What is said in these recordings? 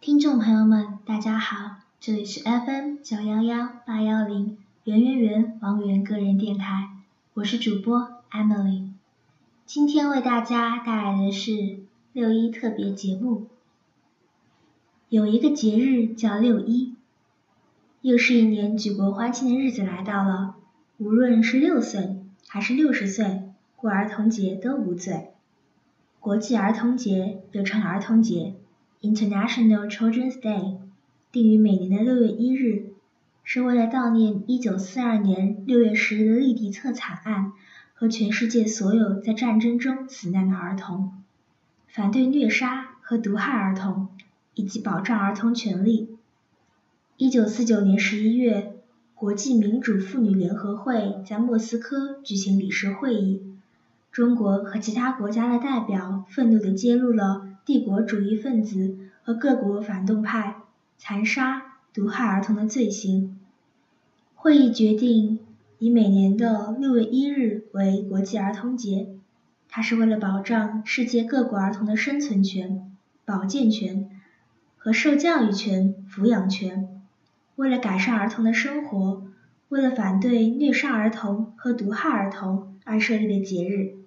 听众朋友们，大家好，这里是 FM 九幺幺八幺零圆圆圆王源个人电台，我是主播 Emily，今天为大家带来的是六一特别节目。有一个节日叫六一，又是一年举国欢庆的日子来到了，无论是六岁还是六十岁，过儿童节都无罪。国际儿童节又称儿童节 （International Children's Day），定于每年的六月一日，是为了悼念一九四二年六月十日的利迪策惨案和全世界所有在战争中死难的儿童，反对虐杀和毒害儿童，以及保障儿童权利。一九四九年十一月，国际民主妇女联合会在莫斯科举行理事会议。中国和其他国家的代表愤怒地揭露了帝国主义分子和各国反动派残杀、毒害儿童的罪行。会议决定以每年的六月一日为国际儿童节，它是为了保障世界各国儿童的生存权、保健权和受教育权、抚养权，为了改善儿童的生活，为了反对虐杀儿童和毒害儿童而设立的节日。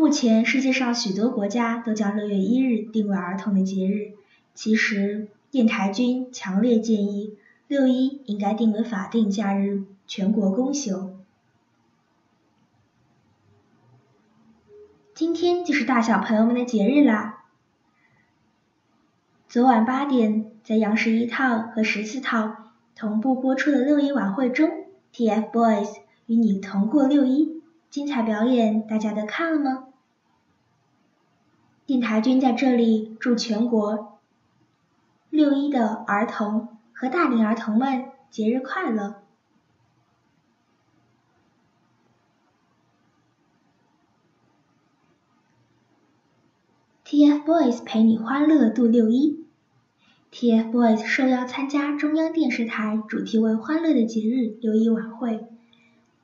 目前，世界上许多国家都将六月一日定为儿童的节日。其实，电台君强烈建议六一应该定为法定假日，全国公休。今天就是大小朋友们的节日啦！昨晚八点，在央视一套和十四套同步播出的六一晚会中，TFBOYS 与你同过六一，精彩表演大家都看了吗？电台君在这里祝全国六一的儿童和大龄儿童们节日快乐！TFBOYS 陪你欢乐度六一，TFBOYS 受邀参加中央电视台主题为欢乐的节日六一晚会，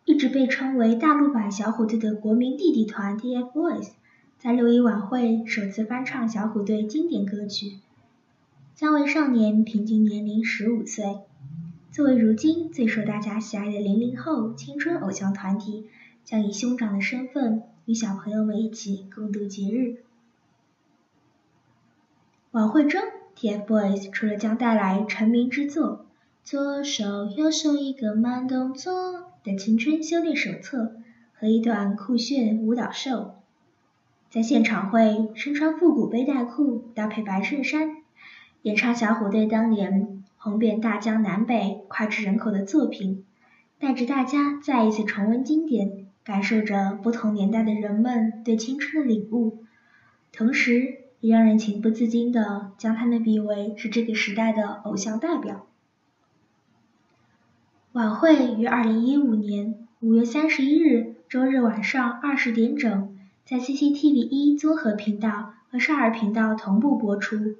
一直被称为大陆版小虎队的国民弟弟团 TFBOYS。在六一晚会首次翻唱小虎队经典歌曲，三位少年平均年龄十五岁。作为如今最受大家喜爱的零零后青春偶像团体，将以兄长的身份与小朋友们一起共度节日。晚会中，TFBOYS 除了将带来成名之作《左手右手一个慢动作》的青春修炼手册和一段酷炫舞蹈秀。在现场会身穿复古背带裤，搭配白衬衫，演唱小虎队当年红遍大江南北、脍炙人口的作品，带着大家再一次重温经典，感受着不同年代的人们对青春的领悟，同时也让人情不自禁地将他们比为是这个时代的偶像代表。晚会于二零一五年五月三十一日周日晚上二十点整。在 CCTV 一综合频道和少儿频道同步播出，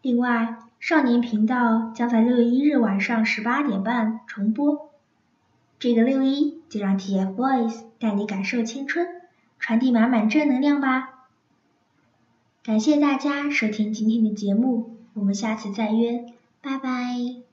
另外少年频道将在六月一日晚上十八点半重播。这个六一就让 TFBOYS 带你感受青春，传递满满正能量吧！感谢大家收听今天的节目，我们下次再约，拜拜。